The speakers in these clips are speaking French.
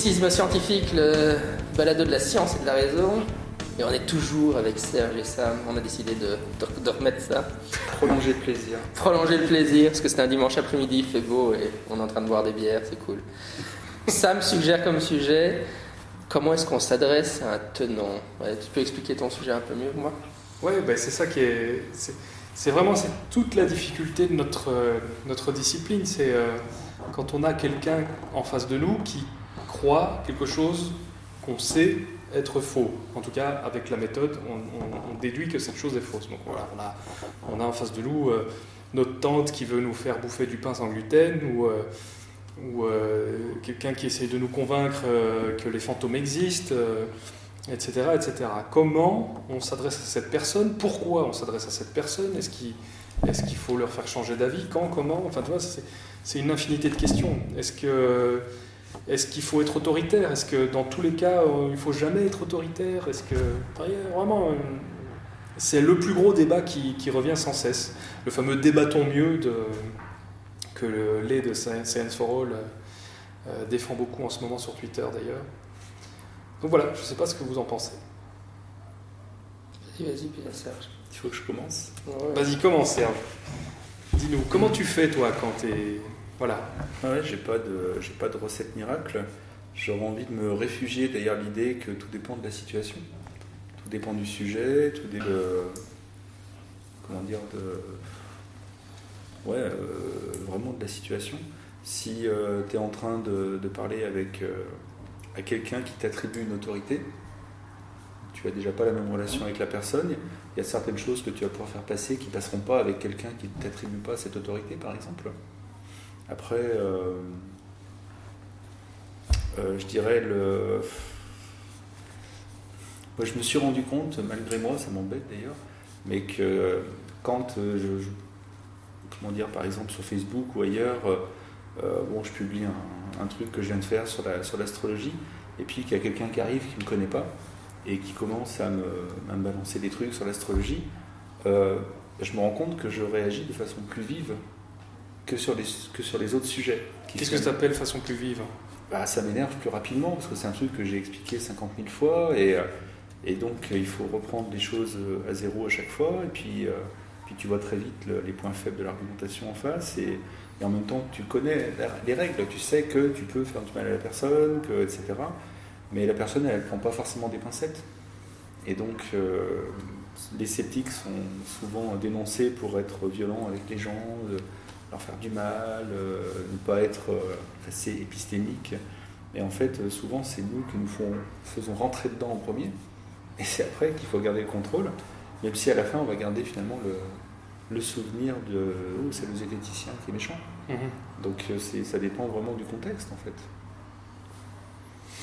Scepticisme scientifique, le balado de la science et de la raison. Et on est toujours avec Serge et Sam. On a décidé de, de- de remettre ça. Prolonger le plaisir. Prolonger le plaisir, parce que c'est un dimanche après-midi, il fait beau et on est en train de boire des bières, c'est cool. Sam suggère comme sujet comment est-ce qu'on s'adresse à un tenant? Ouais, tu peux expliquer ton sujet un peu mieux que moi? Ouais, ben c'est ça qui est. C'est, c'est vraiment c'est toute la difficulté de notre, euh, notre discipline. C'est euh, quand on a quelqu'un en face de nous qui quelque chose qu'on sait être faux. En tout cas, avec la méthode, on, déduit que cette chose est fausse. Donc voilà, on a, on a en face de nous euh, notre tante qui veut nous faire bouffer du pain sans gluten ou. euh, ou euh, quelqu'un qui essaye de nous convaincre que les fantômes existent, etc., etc. Comment on s'adresse à cette personne? Pourquoi on s'adresse à cette personne? Est-ce qu'il faut leur faire changer d'avis? Quand? Comment? Enfin, tu vois, c'est une infinité de questions. Est-ce que est-ce qu'il faut être autoritaire? Est-ce que dans tous les cas, euh, il faut jamais être autoritaire? Est-ce que vraiment euh, c'est le plus gros débat qui, qui revient sans cesse. Le fameux débattons mieux de, que le lait de Science for All euh, euh, défend beaucoup en ce moment sur Twitter d'ailleurs. Donc voilà, je ne sais pas ce que vous en pensez. Vas-y, vas-y, puis là, Serge. Il faut que je commence. Ouais. Vas-y, commence Serge. Dis-nous, comment tu fais toi quand tu es... Voilà. Ah ouais, j'ai pas de, j'ai pas de recette miracle. J'aurais envie de me réfugier derrière l'idée que tout dépend de la situation. Tout dépend du sujet, tout dépend de, comment dire, de, ouais, euh, vraiment de la situation. Si tu es en train de, de parler avec euh, à quelqu'un qui t'attribue une autorité, tu as déjà pas la même relation avec la personne. Il y a certaines choses que tu vas pouvoir faire passer qui passeront pas avec quelqu'un qui ne t'attribue pas cette autorité, par exemple. Après, euh, euh, je dirais le. Moi, je me suis rendu compte, malgré moi, ça m'embête d'ailleurs, mais que quand euh, je, comment dire, par exemple sur Facebook ou ailleurs, bon, je publie un, truc que je viens de faire sur la sur l'astrologie, et puis qu'il y a quelqu'un qui arrive qui ne me connaît pas et qui commence à me, à me balancer des trucs sur l'astrologie, je me rends compte que je réagis de façon plus vive que sur les, que sur les autres sujets. Qu'est-ce que tu appelles façon plus vive? Bah, ça m'énerve plus rapidement parce que c'est un truc que j'ai expliqué 50 000 fois et, euh, et donc euh, il faut reprendre les choses euh, à zéro à chaque fois et puis, euh, puis tu vois très vite le- les points faibles de l'argumentation en face et, et en même temps tu connais la- les règles, tu sais que tu peux faire du mal à la personne, que, etc. Mais la personne elle, ne prend pas forcément des pincettes et donc euh, les sceptiques sont souvent dénoncés pour être violents avec les gens, leur faire du mal, euh, ne pas être euh, assez épistémique. Et en fait, euh, souvent, c'est nous qui nous font- faisons rentrer dedans en premier, et c'est après qu'il faut garder le contrôle, même si à la fin, on va garder finalement le, le souvenir de « oh, c'est le zététicien qui est méchant Mhm. ». Donc ça dépend vraiment du contexte, en fait.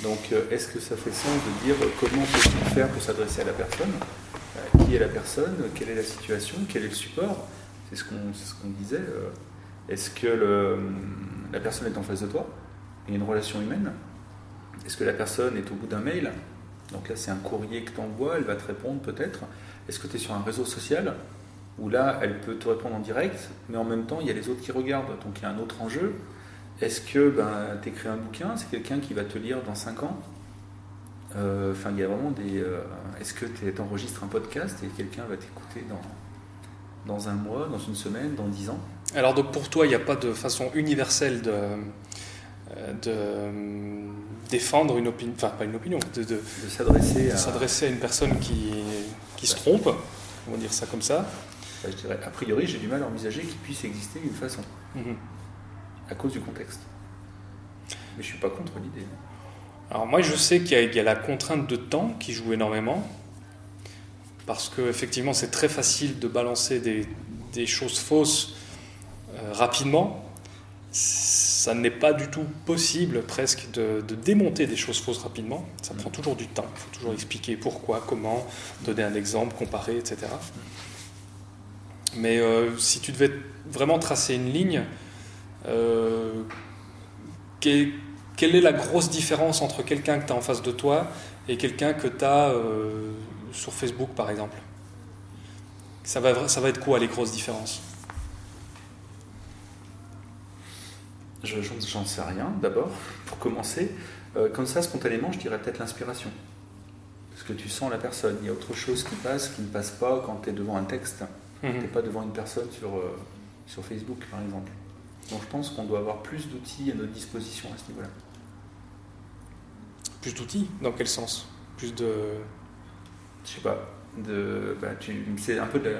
Donc est-ce que ça fait sens de dire comment peut-il faire pour s'adresser à la personne? Qui est la personne? Quelle est la situation? Quel est le support? C'est ce qu'on c'est ce qu'on disait. Est-ce que la personne est en face de toi Il y a une relation humaine Est-ce que la personne est au bout d'un mail? Donc là, c'est un courrier que tu envoies, elle va te répondre peut-être. Est-ce que tu es sur un réseau social où là, elle peut te répondre en direct, mais en même temps, il y a les autres qui regardent, donc il y a un autre enjeu. Est-ce que ben, tu écris un bouquin, c'est quelqu'un qui va te lire dans 5 ans? Euh, Enfin, il y a vraiment des. euh, Est-ce que tu enregistres un podcast et quelqu'un va t'écouter dans, dans un mois, dans une semaine, dans 10 ans? Alors donc pour toi, il n'y a pas de façon universelle de, euh, de euh, défendre une opinion, enfin pas une opinion, de, de- De s'adresser à. s'adresser à une personne qui, qui se trompe, on va dire ça comme ça. Enfin, je dirais, a priori, j'ai du mal à envisager qu'il puisse exister une façon, Mhm. à cause du contexte. Mais je suis pas contre l'idée. Alors moi je sais qu'il y, a- il y a la contrainte de temps qui joue énormément, parce que effectivement c'est très facile de balancer des, des choses fausses rapidement. Ça n'est pas du tout possible presque de, démonter des choses fausses rapidement. Ça prend toujours du temps. Il faut toujours expliquer pourquoi, comment, donner un exemple, comparer, etc. Mais euh, si tu devais vraiment tracer une ligne, euh, quel- quelle est la grosse différence entre quelqu'un que tu as en face de toi et quelqu'un que tu as euh, sur Facebook, par exemple? Ça va être quoi les grosses différences? Je, J'en sais rien, d'abord, pour commencer. Euh, comme ça, spontanément, je dirais peut-être l'inspiration. Parce que tu sens la personne. Il y a autre chose qui passe, qui ne passe pas quand tu es devant un texte. Mhm. Tu n'es pas devant une personne sur, euh, sur Facebook, par exemple. Donc je pense qu'on doit avoir plus d'outils à notre disposition à ce niveau-là. Plus d'outils Dans quel sens? Plus de. Je sais pas. De, bah, tu, c'est un peu de la,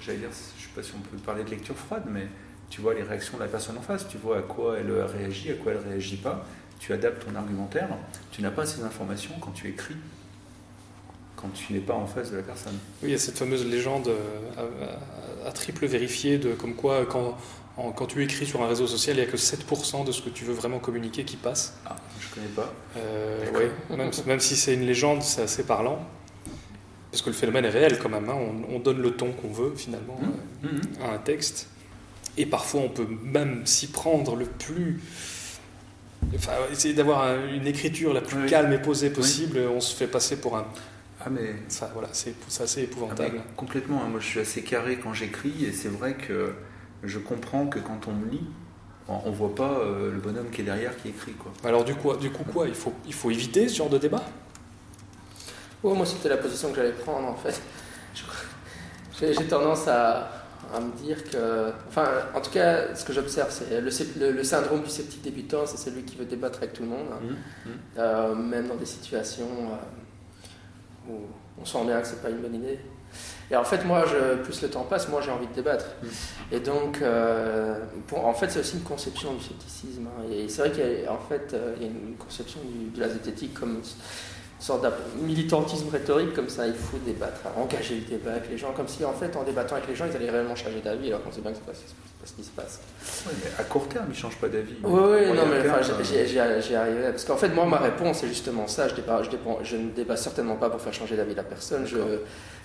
j'allais dire, je sais pas si on peut parler de lecture froide, mais tu vois les réactions de la personne en face, tu vois à quoi elle réagit, à quoi elle réagit pas, tu adaptes ton argumentaire, tu n'as pas ces informations quand tu écris, quand tu n'es pas en face de la personne. Oui, il y a cette fameuse légende euh, à, à triple vérifier de comme quoi quand, en- quand tu écris sur un réseau social, il n'y a que 7% de ce que tu veux vraiment communiquer qui passe. Ah, je connais pas. Euh, ouais, même, même si c'est une légende, c'est assez parlant. Parce que le phénomène est réel quand même. hein. On, on donne le ton qu'on veut finalement Mhm. euh, à un texte. Et parfois on peut même s'y prendre le plus. Enfin, essayer d'avoir un- une écriture la plus Oui. calme et posée possible. On se fait passer pour un. Ah mais Ça, voilà, c'est c'est assez Ah épouvantable. ben, complètement, hein. moi je suis assez carré quand j'écris et c'est vrai que je comprends que quand on me lit, on on voit pas euh, le bonhomme qui est derrière qui écrit. Quoi. Alors du coup, du coup quoi? Il faut, il faut éviter ce genre de débat? Oh, moi, c'était la position que j'allais prendre, en fait. J'ai tendance à, à me dire que. Enfin, en tout cas, ce que j'observe, c'est le, le- le syndrome du sceptique débutant, c'est celui qui veut débattre avec tout le monde, hein. Mhm. Euh, même dans des situations euh, où on sent bien que c'est pas une bonne idée. Et en fait, moi, je, plus le temps passe, moi, j'ai envie de débattre. Mm. Et donc, euh, pour- en fait, c'est aussi une conception du scepticisme. hein. Et c'est vrai qu'il y a, en fait, il y a une conception du- de la zététique comme sorte de militantisme rhétorique, comme ça, il faut débattre, engager le débat avec les gens, comme si, en fait, en débattant avec les gens, ils allaient réellement changer d'avis, alors qu'on sait bien que c'est pas, pas ce qui se passe. Ouais, mais à court terme, il change pas d'avis. Oui, oui, non, mais enfin, euh, j'y- j'y arriverai. Parce qu'en fait, moi, ma réponse, c'est justement ça. Je, débat, je, débat- je ne débat certainement pas pour faire changer d'avis la personne. Je.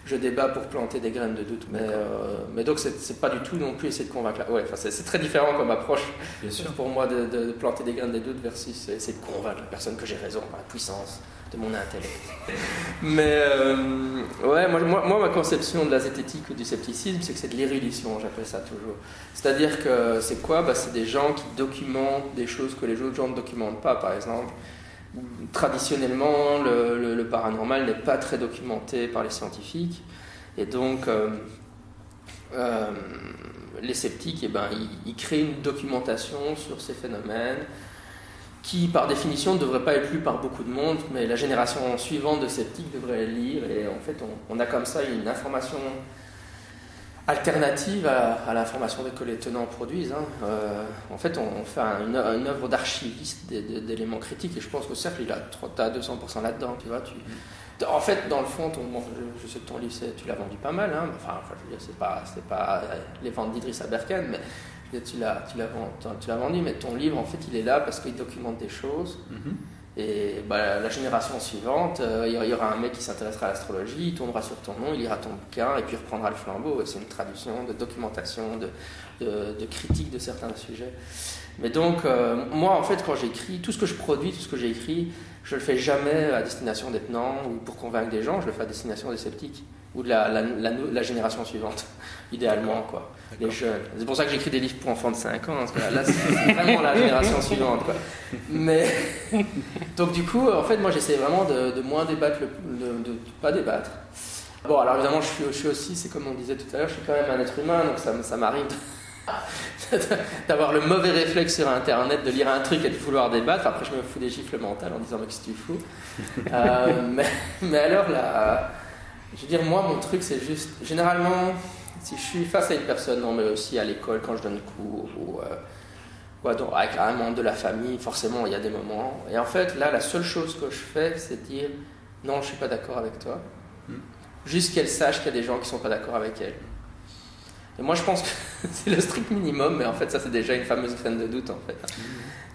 Je débat pour planter des graines de doute. Mais, euh, mais donc, c'est pas du tout non plus essayer de convaincre. la- Ouais, enfin, c'est c'est très différent comme approche Bien sûr. pour moi de, de- de planter des graines de doute versus essayer de convaincre la personne que j'ai raison par la puissance de mon intellect. Mais euh, ouais, moi, moi, moi, ma conception de la zététique ou du scepticisme, c'est que c'est de l'érudition, j'appelle ça toujours. C'est-à-dire que c'est quoi? Bah, C'est des gens qui documentent des choses que les autres gens ne documentent pas, par exemple. Traditionnellement, le, paranormal n'est pas très documenté par les scientifiques. Et donc, euh, euh, les sceptiques, eh ben, ils, créent une documentation sur ces phénomènes qui, par définition, ne devrait pas être lu par beaucoup de monde, mais la génération suivante de sceptiques devrait les lire. Et en fait, on a comme ça une information alternative à, à l'information que les tenants produisent. hein. Euh, en fait, on, fait un- une, œuvre d'archiviste d'éléments critiques, et je pense que cercle, il a trop- t'as 200% là-dedans, tu vois. En fait, dans le fond, je, sais que ton livre, tu l'as vendu pas mal, hein, enfin, je veux dire, c'est pas, c'est pas euh, les ventes d'Idriss Aberkan, mais tu l'as, tu, l'as, vendu, mais ton livre, en fait, il est là parce qu'il documente des choses, Mhm. Et bah, la génération suivante, euh, il y aura un mec qui s'intéressera à l'astrologie, il tombera sur ton nom, il lira ton bouquin, et puis il reprendra le flambeau. C'est une traduction de documentation, de, de, de critique de certains sujets. Mais donc, euh, moi, en fait, quand j'écris, tout ce que je produis, tout ce que j'écris, je le fais jamais à destination des tenants ou pour convaincre des gens, je le fais à destination des sceptiques ou de la, la génération suivante, idéalement, quoi. Les jeunes. C'est pour ça que j'écris des livres pour enfants de 5 ans, parce que là, là, c'est vraiment la génération suivante, quoi. Mais, donc du coup, en fait, moi, j'essaie vraiment de, de moins débattre, le- de, de pas débattre. Bon, alors évidemment, je suis, je suis aussi, c'est comme on disait tout à l'heure, je suis quand même un être humain, donc ça, ça m'arrive d'avoir le mauvais réflexe sur Internet, de lire un truc et de vouloir débattre. Après, je me fous des gifles mentales en disant, mais qu'est-ce que tu fous? Euh, mais, mais alors, là, je veux dire, moi, mon truc, c'est juste, généralement, si je suis face à une personne, non, mais aussi à l'école, quand je donne cours, ou, euh, ou à- donc, avec un membre de la famille, forcément, il y a des moments. Et en fait, là, la seule chose que je fais, c'est dire, non, je suis pas d'accord avec toi. Hmm. Juste qu'elle sache qu'il y a des gens qui sont pas d'accord avec elle. Et moi, je pense que c'est le strict minimum, mais en fait, ça, c'est déjà une fameuse graine de doute, en fait.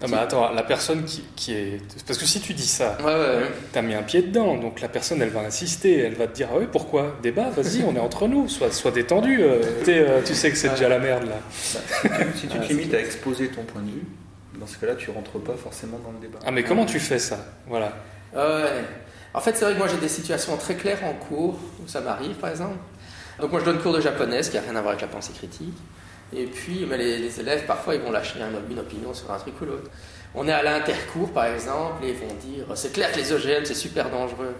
Non, mais attends, la personne qui, qui est. Parce que si tu dis ça, Ouais, ouais, ouais. t'as mis un pied dedans, donc la personne, elle va insister, elle va te dire Ah oui, pourquoi? Débat, vas-y, on est entre nous, sois, sois détendu. euh, t'es, euh, tu sais que c'est déjà la merde là. Si tu, si tu te limites à exposer ton point de vue, dans ce cas-là, tu rentres pas forcément dans le débat. Ah, mais comment tu fais ça? Voilà. Ouais. En fait, c'est vrai que moi j'ai des situations très claires en cours où ça m'arrive, par exemple. Donc moi je donne cours de japonais, qui n'a rien à voir avec la pensée critique. Et puis, mais les, élèves, parfois, ils vont lâcher un- une opinion sur un truc ou l'autre. On est à l'intercours, par exemple, et ils vont dire c'est clair que les OGM, c'est super dangereux.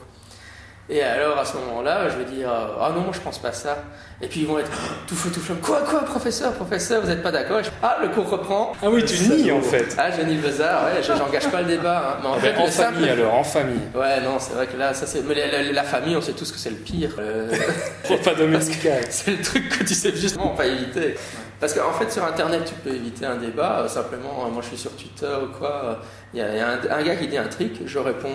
Et alors, à ce moment-là, je vais dire ah non, je pense pas ça. Et puis ils vont être tout feu, tout flamme. Quoi, quoi, professeur, professeur, vous n'êtes pas d'accord? Ah, le cours reprend. Ah oui, tu nies en fait. Ah, je nie le bazar, ouais, je- j'engage pas le débat. hein. Mais en Ah fait, ben, en le simple- famille alors, en famille. Ouais, non, c'est vrai que là, ça c'est. Mais la, la- la famille, on sait tous que c'est le pire. Euh, Repas dominical. c'est le truc que tu sais justement pas éviter. Parce qu'en fait, sur Internet, tu peux éviter un débat. euh, simplement, euh, moi, je suis sur Twitter ou quoi. Il y a, un gars qui dit un truc, je réponds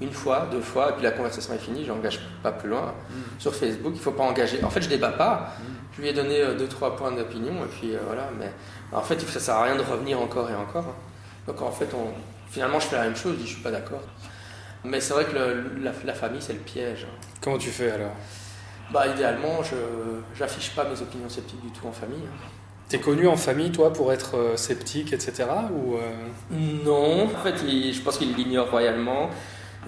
une fois, deux fois, et puis la conversation est finie. J'engage pas plus loin. Sur Facebook, il faut pas engager. En fait, je débat pas. Je lui ai donné euh, deux, trois points d'opinion, et puis euh, voilà. Mais en fait, ça sert à rien de revenir encore et encore. hein. Donc en fait, on, finalement, je fais la même chose. Je dis, je suis pas d'accord. Mais c'est vrai que le- la, la famille, c'est le piège. hein. Comment tu fais alors? Bah, idéalement, je j'affiche pas mes opinions sceptiques du tout en famille. hein. T'es connu en famille, toi, pour être euh, sceptique, etc. Ou euh, Non, en fait, il- je pense qu'ils l'ignorent royalement.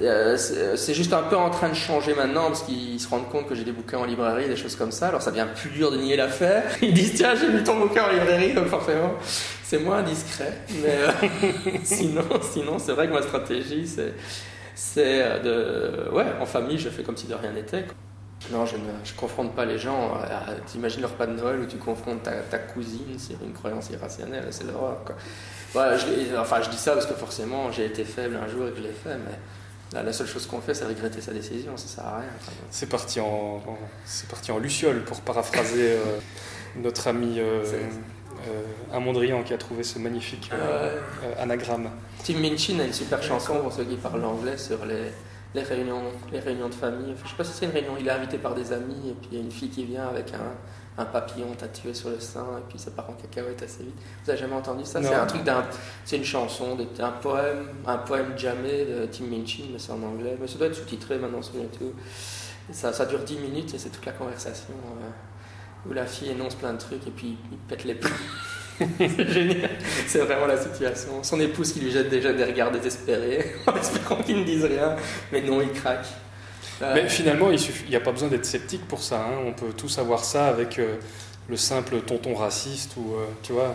Euh, c'est c'est juste un peu en train de changer maintenant parce qu'ils se rendent compte que j'ai des bouquins en librairie, des choses comme ça. Alors ça devient plus dur de nier l'affaire. Ils disent tiens j'ai lu ton bouquin en librairie donc forcément c'est moins discret. Mais euh, sinon, sinon c'est vrai que ma stratégie c'est c'est euh, de ouais en famille je fais comme si de rien n'était. Non, je ne je confronte pas les gens. T'imagines le repas de Noël où tu confrontes ta, cousine sur une croyance irrationnelle, c'est l'horreur. quoi. Enfin, je dis ça parce que forcément j'ai été faible un jour et que je l'ai fait, mais là, la seule chose qu'on fait c'est regretter sa décision, ça sert à rien. C'est parti en, en- c'est parti en luciole, pour paraphraser euh, notre ami euh, euh, un Mondrian qui a trouvé ce magnifique euh, Euh, anagramme. Tim Minchin a une super chanson pour ceux qui parlent anglais sur les, les, réunions, les réunions de famille. Enfin, je sais pas si c'est une réunion, il est invité par des amis et puis il y a une fille qui vient avec un, un papillon tatoué sur le sein et puis ça part en cacahuète assez vite. Vous avez jamais entendu ça? C'est un truc d'un, c'est une chanson, un poème, un poème jamais de Tim Minchin, mais c'est en anglais. Mais ça doit être sous-titré maintenant sur YouTube. Ça, ça dure 10 minutes et c'est toute la conversation euh, où la fille énonce plein de trucs et puis il pète les plombs. c'est génial. C'est vraiment la situation. Son épouse qui lui jette déjà des regards désespérés en espérant qu'il ne dise rien. Mais non, il craque. Euh, Mais finalement, il n'y a pas besoin d'être sceptique pour ça. hein. On peut tous avoir ça avec euh, le simple tonton raciste ou, euh, tu vois,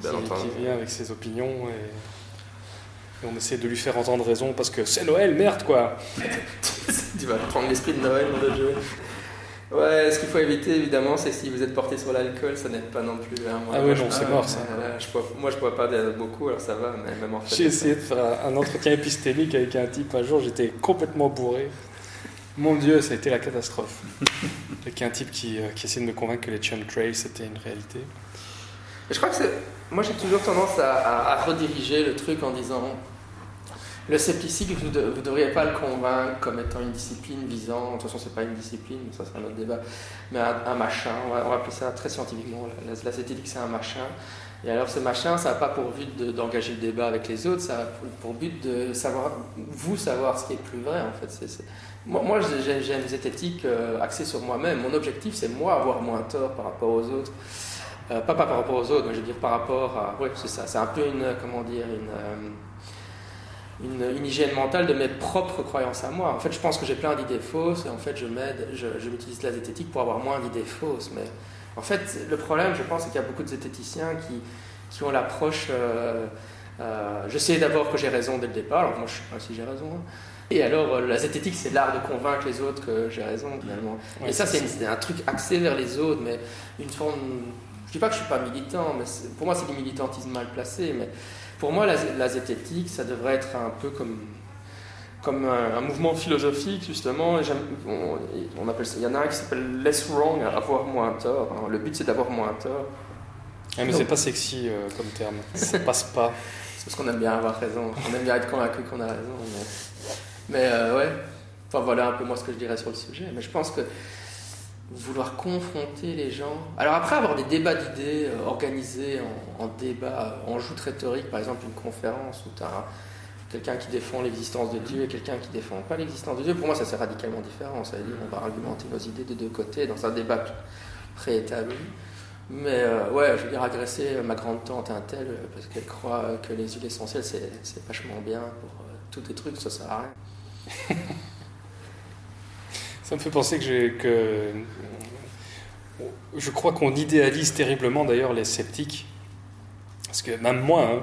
qui, vient avec ses opinions et, et on essaie de lui faire entendre raison parce que c'est Noël, merde quoi. tu vas prendre l'esprit de Noël, mon autre jeu. Ouais, ce qu'il faut éviter évidemment, c'est si vous êtes porté sur l'alcool, ça n'aide pas non plus. hein. Moi, Ah ouais, non, c'est mort, ça. là, je bois- moi je bois pas beaucoup, alors ça va, mais même en fait. J'ai essayé de faire un entretien épistémique avec un type un jour, j'étais complètement bourré. Mon Dieu, ça a été la catastrophe. Avec un type qui, euh, qui de me convaincre que les chemtrails c'était une réalité. Je crois que c'est. Moi, j'ai toujours tendance à, rediriger le truc en disant le scepticisme, vous ne devriez pas le convaincre comme étant une discipline visant. De toute façon, c'est pas une discipline, ça c'est un autre débat. Mais un, machin, on va, appeler ça très scientifiquement. La, la, la zététique, c'est un machin. Et alors, ce machin, ça n'a pas pour but de- d'engager le débat avec les autres, ça a pour, but de savoir, vous savoir ce qui est plus vrai en fait. Moi, moi j'ai j'ai une zététique euh, axée sur moi-même. Mon objectif, c'est moi avoir moins tort par rapport aux autres. Euh, pas, par rapport aux autres, mais je veux dire par rapport à. Oui, c'est ça. C'est un peu une. Comment dire euh, une, hygiène mentale de mes propres croyances à moi. En fait, je pense que j'ai plein d'idées fausses et en fait, je m'aide, je, m'utilise la zététique pour avoir moins d'idées fausses. Mais en fait, le problème, je pense, c'est qu'il y a beaucoup de zététiciens qui, qui ont l'approche. euh, euh, je sais d'abord que j'ai raison dès le départ, alors moi je sais pas si j'ai raison. hein. Et alors, euh, la zététique, c'est l'art de convaincre les autres que j'ai raison, finalement. Ouais, et ça, c'est un truc axé vers les autres, mais une forme. Je dis pas que je suis pas militant, mais pour moi, c'est du militantisme mal placé. Mais pour moi, la, la zététique, ça devrait être un peu comme comme un, un mouvement philosophique justement. Et on, on appelle ça. Il y en a un qui s'appelle less wrong, avoir moins tort. hein. Le but, c'est d'avoir moins tort. Ah, mais c'est pas sexy euh, comme terme. Ça passe pas. C'est parce qu'on aime bien avoir raison. On aime bien être convaincu qu'on a raison. Mais, mais, euh, ouais. Enfin voilà un peu moi ce que je dirais sur le sujet. Mais je pense que vouloir confronter les gens. Alors après avoir des débats d'idées euh, organisés en, en débat, euh, en joute rhétorique, par exemple une conférence où tu as quelqu'un qui défend l'existence de Dieu et quelqu'un qui défend pas l'existence de Dieu, pour moi ça c'est radicalement différent. Ça veut dire on va argumenter nos idées de deux côtés dans un débat préétabli. Mais euh, ouais, je veux dire, agresser ma grande tante un tel parce qu'elle croit que les huiles essentielles c'est vachement bien pour euh, tous des trucs, ça sert à rien. Ça me fait penser que que je crois qu'on idéalise terriblement d'ailleurs les sceptiques. Parce que même moi, hein,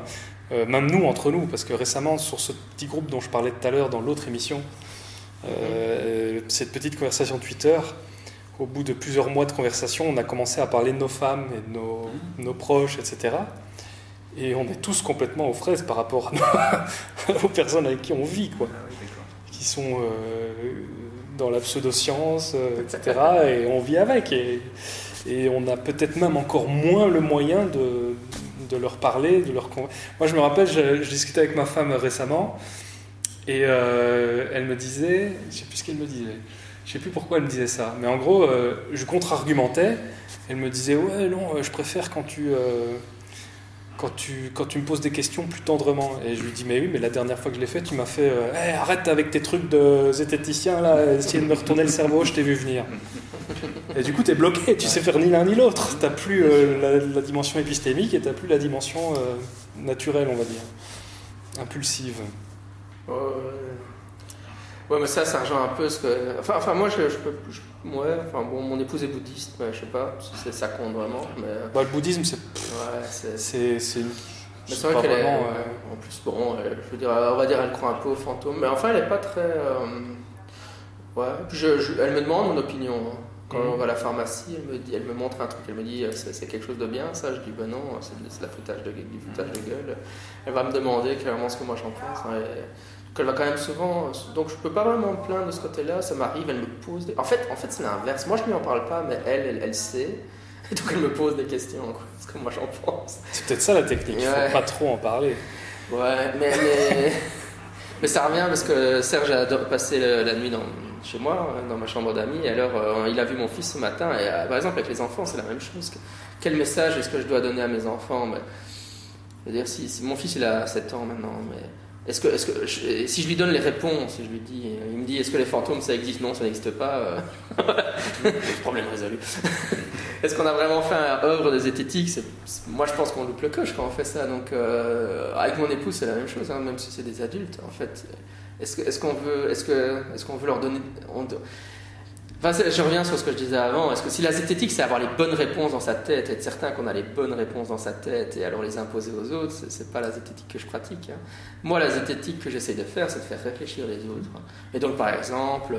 euh, même nous entre nous, parce que récemment sur ce petit groupe dont je parlais tout à l'heure dans l'autre émission, euh, cette petite conversation Twitter, au bout de plusieurs mois de conversation, on a commencé à parler de nos femmes et de nos, nos proches, etc. Et on est tous complètement aux fraises par rapport aux personnes avec qui on vit, quoi. Qui sont euh, dans la pseudo-science, euh, etc. Et on vit avec. Et, et on a peut-être même encore moins le moyen de, de leur parler, de leur Moi, je me rappelle, je, je discutais avec ma femme récemment, et euh, elle me disait, je sais plus ce qu'elle me disait, je sais plus pourquoi elle me disait ça, mais en gros, euh, je contre-argumentais. Elle me disait, ouais, non, je préfère quand tu... euh, quand tu, quand tu me poses des questions plus tendrement. Et je lui dis, mais oui, mais la dernière fois que je l'ai fait, tu m'as fait, euh, arrête avec tes trucs de zététicien, là, essayer de me retourner le cerveau, je t'ai vu venir. Et du coup, tu es bloqué, tu sais faire ni l'un ni l'autre. Tu plus euh, la, dimension épistémique et tu plus la dimension euh, naturelle, on va dire, impulsive. Ouais, mais ça, ça rejoint un peu ce que. Enfin, enfin moi, je, je peux. je- Ouais, enfin, bon, mon épouse est bouddhiste, mais je sais pas si c'est- ça compte vraiment. Mais. Bah, le bouddhisme, c'est Ouais, c'est. c'est- c'est une- Mais c'est vrai qu'elle est. euh, En plus, bon, elle- je veux dire, on va dire, elle croit un peu aux fantômes. Mais enfin, elle est pas très. euh, Ouais. Puis je- je- elle me demande mon opinion. hein. Quand Mhm. on va à la pharmacie, elle me, dit, elle me montre un truc, elle me dit euh, c'est quelque chose de bien ça. Je dis ben non, c'est c'est de la foutage de, du foutage de gueule. Elle va me demander clairement ce que moi j'en pense. hein, et- donc elle va quand même souvent. Donc je peux pas vraiment me plaindre de ce côté-là. Ça m'arrive, elle me pose. Des... En fait, en fait c'est l'inverse. Moi je lui en parle pas, mais elle, elle, elle sait. Et donc elle me pose des questions. Quoi, ce que moi j'en pense. c'est peut-être ça la technique, il Ouais. faut pas trop en parler. Ouais, mais, mais, mais ça revient parce que Serge a adoré passer la nuit dans, chez moi, dans ma chambre d'amis. Et alors, euh, il a vu mon fils ce matin. Et euh, par exemple, avec les enfants, c'est la même chose. Que- Quel message est-ce que je dois donner à mes enfants? Mais, Je veux dire, si, si mon fils il a 7 ans maintenant, mais est-ce que, est-ce que je- si je lui donne les réponses, je lui dis, il me dit est-ce que les fantômes ça existe? Non, ça n'existe pas. Problème résolu. Est-ce qu'on a vraiment fait un œuvre de zététique Moi, je pense qu'on loupe le coche quand on fait ça. Donc, euh, avec mon épouse, c'est la même chose, hein, même si c'est des adultes. En fait, est-ce qu'on veut, est-ce que, est-ce qu'on veut leur donner on do- Je reviens sur ce que je disais avant. Est-ce que si la zététique, c'est avoir les bonnes réponses dans sa tête, être certain qu'on a les bonnes réponses dans sa tête et alors les imposer aux autres, c'est, pas la zététique que je pratique. hein. Moi, la zététique que j'essaie de faire, c'est de faire réfléchir les autres. Et donc, par exemple,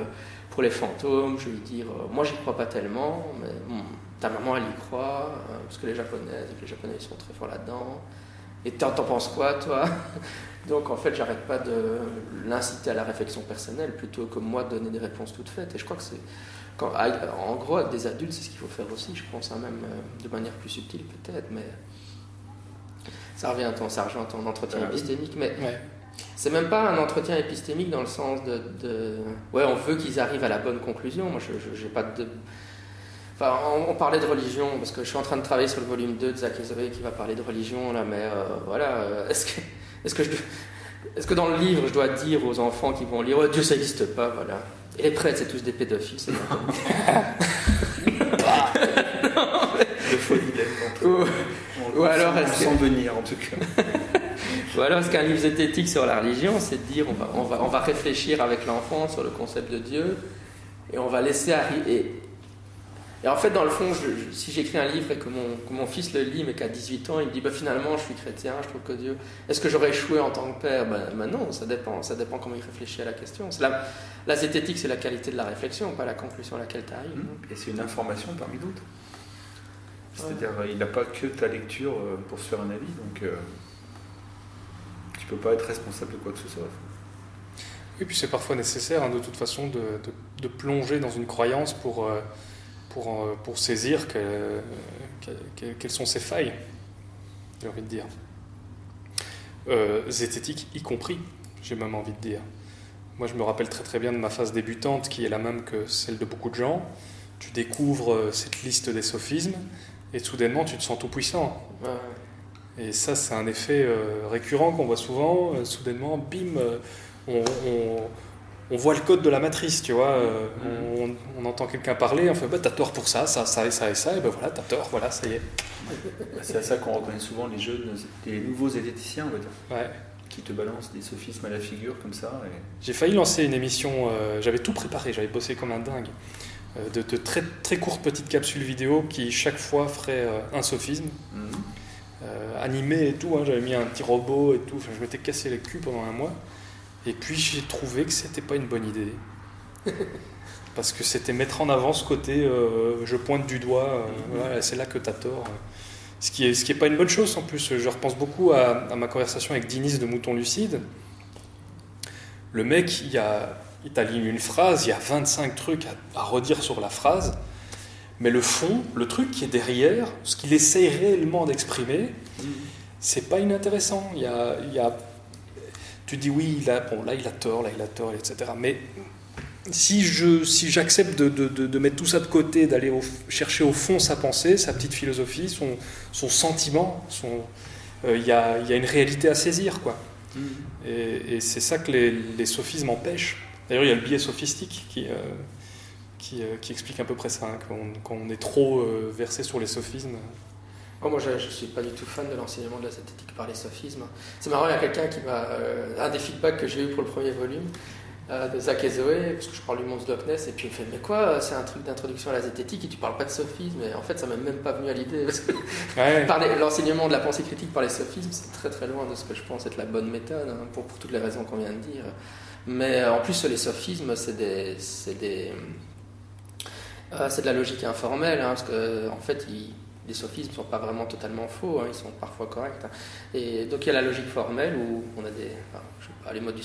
pour les fantômes, je vais dire, euh, moi, j'y crois pas tellement, mais bon, ta maman, elle y croit, euh, parce que les Japonaises, les Japonais, ils sont très forts là-dedans. Et t'en penses quoi, toi? Donc, en fait, j'arrête pas de l'inciter à la réflexion personnelle, plutôt que moi de donner des réponses toutes faites. Et je crois que c'est, quand, en gros, avec des adultes, c'est ce qu'il faut faire aussi, je pense, hein, même euh, de manière plus subtile peut-être, mais ça revient à ton, ça rejoint ton entretien Ah épistémique, mais Ouais. c'est même pas un entretien épistémique dans le sens de, de- ouais, on veut qu'ils arrivent à la bonne conclusion. Moi, je, je- j'ai pas de, enfin, on, on parlait de religion parce que je suis en train de travailler sur le volume 2 de Zach Ezra qui va parler de religion là, mais euh, voilà, euh, est-ce que, est-ce que je, est-ce que dans le livre je dois dire aux enfants qui vont lire, oh, Dieu ça n'existe pas, voilà. Et les prêtres, c'est tous des pédophiles, c'est De folie d'être Ou, On, Ou alors, est-ce que- venir en tout cas. ou alors est-ce qu'un livre zététique sur la religion, c'est de dire on va, on, va, on va réfléchir avec l'enfant sur le concept de Dieu et on va laisser arriver. Et, en fait, dans le fond, je- je- si j'écris un livre et que mon, que mon fils le lit, mais qu'à 18 ans, il me dit bah, finalement, je suis chrétien, je trouve que Dieu. Est-ce que j'aurais échoué en tant que père? Ben, ben non, ça dépend. Ça dépend comment il réfléchit à la question. La, la zététique, c'est la qualité de la réflexion, pas la conclusion à laquelle tu arrives. Et c'est une information parmi d'autres. C'est-à-dire, il n'a pas que ta lecture euh, pour se faire un avis, donc euh, tu peux pas être responsable de quoi que ce soit. Et puis c'est parfois nécessaire, hein, de toute façon, de, de- de plonger dans une croyance pour, euh, pour, pour saisir que- que- que- quelles sont ses failles, j'ai envie de dire. Euh, zététique y compris, j'ai même envie de dire. Moi, je me rappelle très très bien de ma phase débutante, qui est la même que celle de beaucoup de gens. Tu découvres euh, cette liste des sophismes, et soudainement, tu te sens tout puissant. Ouais. Et ça, c'est un effet euh, récurrent qu'on voit souvent. Euh, soudainement, bim, on, on- on voit le code de la matrice, tu vois. euh, on, on entend quelqu'un parler, on fait bah, T'as tort pour ça, ça, ça et ça et ça, et ben voilà, t'as tort, voilà, ça y est. C'est à ça qu'on reconnaît souvent les jeunes, les nouveaux zététiciens, on va dire, Ouais. qui te balancent des sophismes à la figure comme ça. Et... J'ai failli lancer une émission, euh, j'avais tout préparé, j'avais bossé comme un dingue. euh, de, de très, très courtes petites capsules vidéo qui chaque fois feraient euh, un sophisme. Mhm. animé et tout. hein. J'avais mis un petit robot et tout. Enfin, je m'étais cassé les culs pendant un mois. Et puis j'ai trouvé que c'était pas une bonne idée. Parce que c'était mettre en avant ce côté euh, je pointe du doigt, euh, voilà, c'est là que t'as tort. Ce qui est, ce qui est pas une bonne chose en plus. Je repense beaucoup à, à ma conversation avec Dinis de Mouton Lucide. Le mec, il, a, il t'aligne une phrase, il y a 25 trucs à, à redire sur la phrase. Mais le fond, le truc qui est derrière, ce qu'il essaye réellement d'exprimer, c'est pas inintéressant. Il y a, il y a- tu dis oui, il a, bon, là il a tort, là il a tort, etc. Mais si je, si j'accepte de, de- de- mettre tout ça de côté, d'aller au- chercher au fond sa pensée, sa petite philosophie, son, son sentiment, son, euh, il y, a, y a une réalité à saisir, quoi. Mhm. Et, et c'est ça que les, les sophismes empêchent. D'ailleurs, il y a le biais sophistique qui, euh, qui, euh, qui explique à peu près ça, hein, qu'on qu'on est trop versé sur les sophismes. Oh, moi, je ne suis pas du tout fan de l'enseignement de la zététique par les sophismes. C'est marrant, il y a quelqu'un qui m'a. euh, un des feedbacks que j'ai eu pour le premier volume euh, de Zach et Zoé, parce que je parle du monstre et puis il me fait Mais quoi, c'est un truc d'introduction à la zététique et tu parles pas de sophisme Et en fait, ça m'est même pas venu à l'idée. Ouais. parler- l'enseignement de la pensée critique par les sophismes, c'est très très loin de ce que je pense être la bonne méthode, hein, pour, pour toutes les raisons qu'on vient de dire. Mais euh, en plus, les sophismes, c'est des. C'est des euh, c'est de la logique informelle, hein, parce que en fait, ils- les sophismes ne sont pas vraiment totalement faux, hein, ils sont parfois corrects. hein. Et donc il y a la logique formelle où on a des, enfin, je sais pas, les modes du.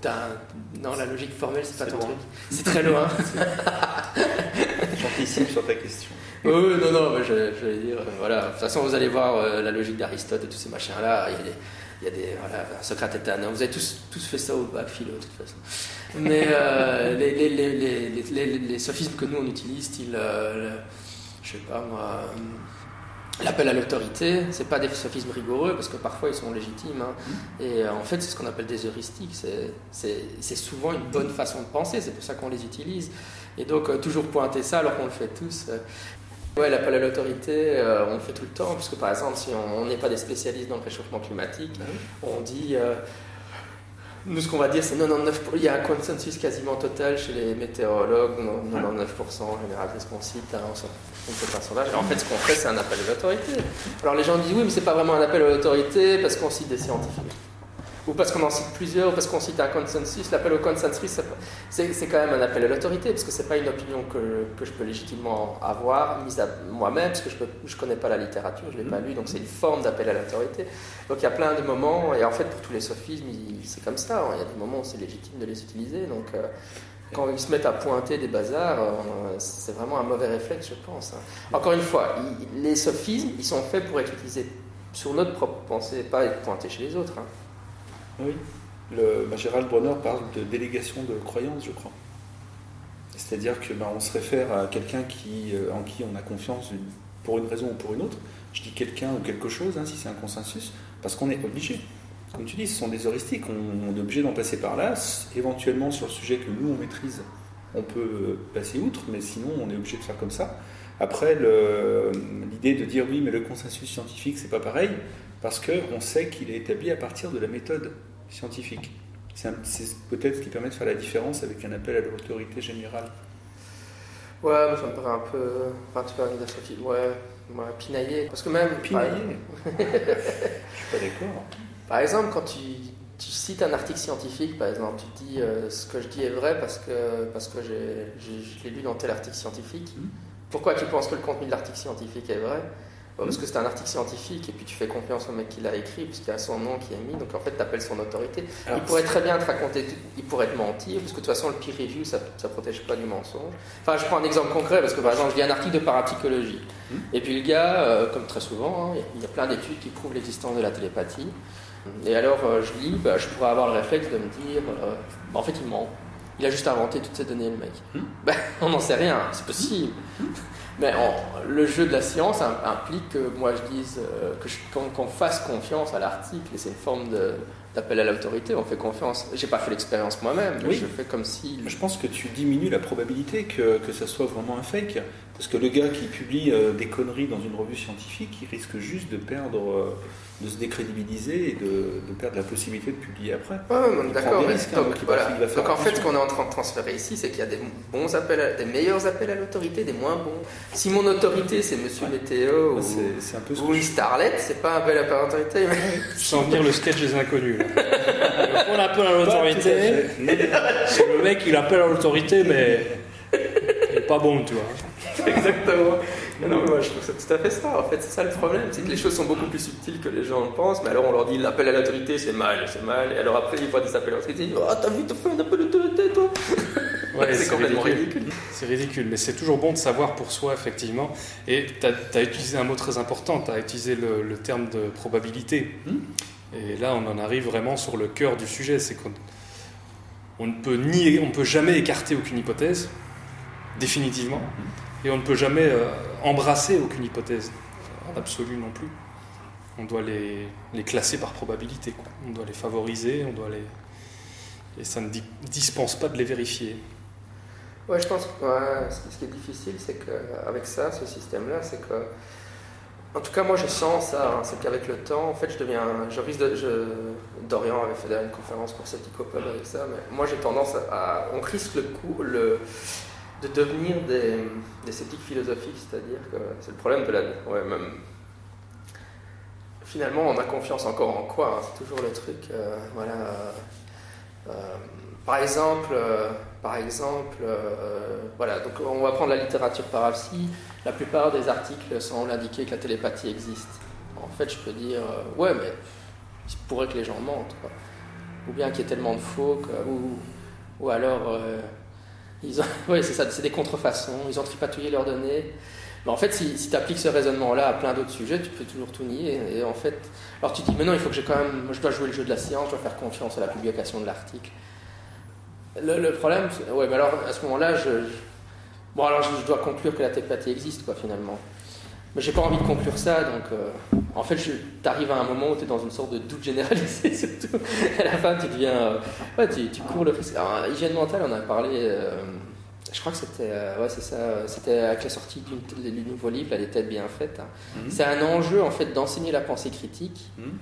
t'as un- Non, la logique formelle, c'est pas ton loin. truc. C'est très loin. J'anticipe sur ta question. Oui, non, non, je, je vais dire, euh, voilà. De toute façon, vous allez voir euh, la logique d'Aristote et tous ces machins-là. Il y a des, il y a des voilà, Socrate et Thanon. Vous avez tous, tous fait ça au bac philo, de toute façon. Mais euh, les, sophismes que nous on utilise, style, euh, je sais pas moi, euh, l'appel à l'autorité, c'est pas des sophismes rigoureux parce que parfois ils sont légitimes. hein. Et euh, en fait, c'est ce qu'on appelle des heuristiques. C'est- souvent une bonne façon de penser. C'est pour ça qu'on les utilise. Et donc, euh, toujours pointer ça alors qu'on le fait tous. euh, Ouais, l'appel à l'autorité, on le fait tout le temps, parce que par exemple, si on n'est pas des spécialistes dans le réchauffement climatique, oui. on dit. Nous, ce qu'on va dire, c'est 99%. Il y a un consensus quasiment total chez les météorologues, non- 99% en général, cite, hein, on on fait un sondage. Et en fait, ce qu'on fait, c'est un appel à l'autorité. Alors les gens disent oui, mais c'est pas vraiment un appel à l'autorité parce qu'on cite des scientifiques. Ou parce qu'on en cite plusieurs, ou parce qu'on cite un consensus. L'appel au consensus, c'est quand même un appel à l'autorité, parce que c'est pas une opinion que, que je peux légitimement avoir, mise à moi-même, parce que je ne connais pas la littérature, je ne l'ai pas lu, donc c'est une forme d'appel à l'autorité. Donc il y a plein de moments, et en fait pour tous les sophismes, c'est comme ça, hein. il y a des moments où c'est légitime de les utiliser, donc euh, quand ils se mettent à pointer des bazars, euh, c'est vraiment un mauvais réflexe, je pense. hein. Encore une fois, les sophismes, ils sont faits pour être utilisés sur notre propre pensée, pas être pointés chez les autres. Oui. Le, bah, Gérald Bronner parle de délégation de croyance, je crois. C'est-à-dire que bah, on se réfère à quelqu'un qui, euh, en qui on a confiance pour une raison ou pour une autre. Je dis quelqu'un ou quelque chose, hein, si c'est un consensus, parce qu'on est obligé. Comme tu dis, ce sont des heuristiques, on, on est obligé d'en passer par là. Éventuellement, sur le sujet que nous, on maîtrise, on peut euh, passer outre, mais sinon, on est obligé de faire comme ça. Après, le- l'idée de dire oui, mais le consensus scientifique, c'est pas pareil, parce qu'on sait qu'il est établi à partir de la méthode scientifique. C'est peut-être ce qui permet de faire la différence avec un appel à l'autorité générale. Ouais, mais ça me paraît un peu. Enfin, tu une associée- Ouais, ouais, pinaillé. Parce que même. Pinaillé Je suis pas d'accord. Par exemple, quand tu, tu cites un article scientifique, par exemple, tu dis euh, ce que je dis est vrai parce que, parce que j'ai, je l'ai lu dans tel article scientifique. Mhm. Pourquoi tu penses que le contenu de l'article scientifique est vrai? Parce que c'est un article scientifique et puis tu fais confiance au mec qui l'a écrit, puisqu'il y a son nom qui est mis, donc en fait tu appelles son autorité. Alors, il pourrait très bien te raconter, il pourrait te mentir, parce que de toute façon le peer review ça ne protège pas du mensonge. Enfin, je prends un exemple concret, parce que par exemple, je lis un article de parapsychologie, Mhm. et puis le gars, euh, comme très souvent, hein, il y a plein d'études qui prouvent l'existence de la télépathie. Et alors euh, je lis, bah, je pourrais avoir le réflexe de me dire, euh, bah, en fait il ment. Il a juste inventé toutes ces données, le mec. Ben, on n'en sait rien, c'est possible. Mais en- le jeu de la science im- implique que moi je dise euh, qu'on fasse confiance à l'article, et c'est une forme d'appel à l'autorité, on fait confiance. J'ai pas fait l'expérience moi-même, mais Oui. je fais comme si. Je pense que tu diminues la probabilité que, que ça soit vraiment un fake. Parce que le gars qui publie euh, des conneries dans une revue scientifique, il risque juste de perdre, euh, de se décrédibiliser et de, de perdre la possibilité de publier après. Ouais, ouais, on est Il d'accord. hein, donc, donc voilà. en fait, ce qu'on est en train de transférer ici, c'est qu'il y a des bons appels, à- des meilleurs appels à l'autorité, des moins bons. Si mon autorité c'est Monsieur Météo ou, C'est un peu ce ou starlet, c'est pas un appel à l'autorité. Mais... Je sens venir le sketch des inconnus. On appelle à l'autorité. C'est le mec, il appelle à l'autorité, mais il est pas bon, tu vois. Exactement. Non, mais moi, je trouve que c'est tout à fait ça. En fait, c'est ça le problème, c'est que les choses sont beaucoup plus subtiles que les gens le pensent. Mais alors, on leur dit l'appel à l'autorité, c'est mal, c'est mal. Et alors après, ils voient des appels à l'autorité, ils disent Oh, t'as vu, t'as fait un appel à l'autorité, toi Ouais, C'est complètement ridicule. C'est ridicule, mais c'est toujours bon de savoir pour soi, effectivement. Et tu as, utilisé un mot très important, tu as utilisé le, le terme de probabilité. Hmm. Et là, on en arrive vraiment sur le cœur du sujet, c'est qu'on on ne peut ni, on ne peut jamais écarter aucune hypothèse, définitivement, et on ne peut jamais euh, embrasser aucune hypothèse, en absolu non plus. On doit les, classer par probabilité, quoi. on doit les favoriser, on doit les... Et ça ne di- dispense pas de les vérifier. Ouais, je pense que ce qui- est difficile, c'est qu'avec ça, ce système-là, c'est que. En tout cas, moi, je sens ça. hein, c'est qu'avec le temps, en fait, je deviens. Je risque de. Dorian avait fait une conférence pour Septicopub avec ça, mais moi, j'ai tendance à. On risque le coup. Le, de devenir des, sceptiques philosophiques, c'est-à-dire que c'est le problème de la. Ouais, même. Finalement, on a confiance encore en quoi hein, C'est toujours le truc. euh, voilà. euh, euh, par exemple, par exemple, voilà, donc on va prendre la littérature parapsie. La plupart des articles semblent indiquer que la télépathie existe. En fait, je peux dire, ouais, mais il pourrait que les gens mentent, quoi. Ou bien qu'il y ait tellement de faux, ou, ou alors, ils ouais, c'est ça, c'est des contrefaçons, ils ont tripatouillé leurs données. En fait, si, si tu appliques ce raisonnement-là à plein d'autres sujets, tu peux toujours tout nier. En fait, alors tu dis, mais non, il faut que je dois jouer le jeu de la science, je dois faire confiance à la publication de l'article. Le, problème, ouais, mais alors à ce moment-là, je, bon, alors je dois conclure que la télépathie existe, quoi, finalement. Mais j'ai pas envie de conclure ça, donc euh, en fait, tu arrives à un moment où tu es dans une sorte de doute généralisé, surtout. À la fin, tu deviens, euh, ouais, tu, tu cours le risque. Alors, hygiène mentale, on a parlé. euh, je crois que c'était, ouais, c'est ça, c'était avec la sortie du nouveau livre, là, les têtes bien faites. hein. Mhm. C'est un enjeu en fait d'enseigner la pensée critique Mhm.